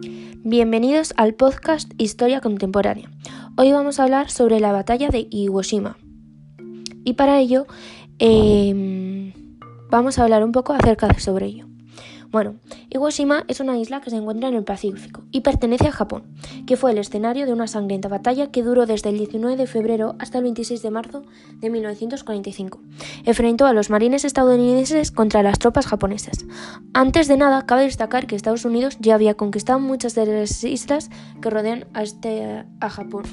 Bienvenidos al podcast Historia Contemporánea. Hoy vamos a hablar sobre la batalla de Iwo Jima. Y para ello em, vamos a hablar un poco acerca de sobre ello. Bueno, Iwo es una isla que se encuentra en el Pacífico y pertenece a Japón, que fue el escenario de una sangrienta batalla que duró desde el 19 de febrero hasta el 26 de marzo de 1945. Enfrentó a los marines estadounidenses contra las tropas japonesas. Antes de nada, cabe destacar que Estados Unidos ya había conquistado muchas de las islas que rodean a, este, a Japón.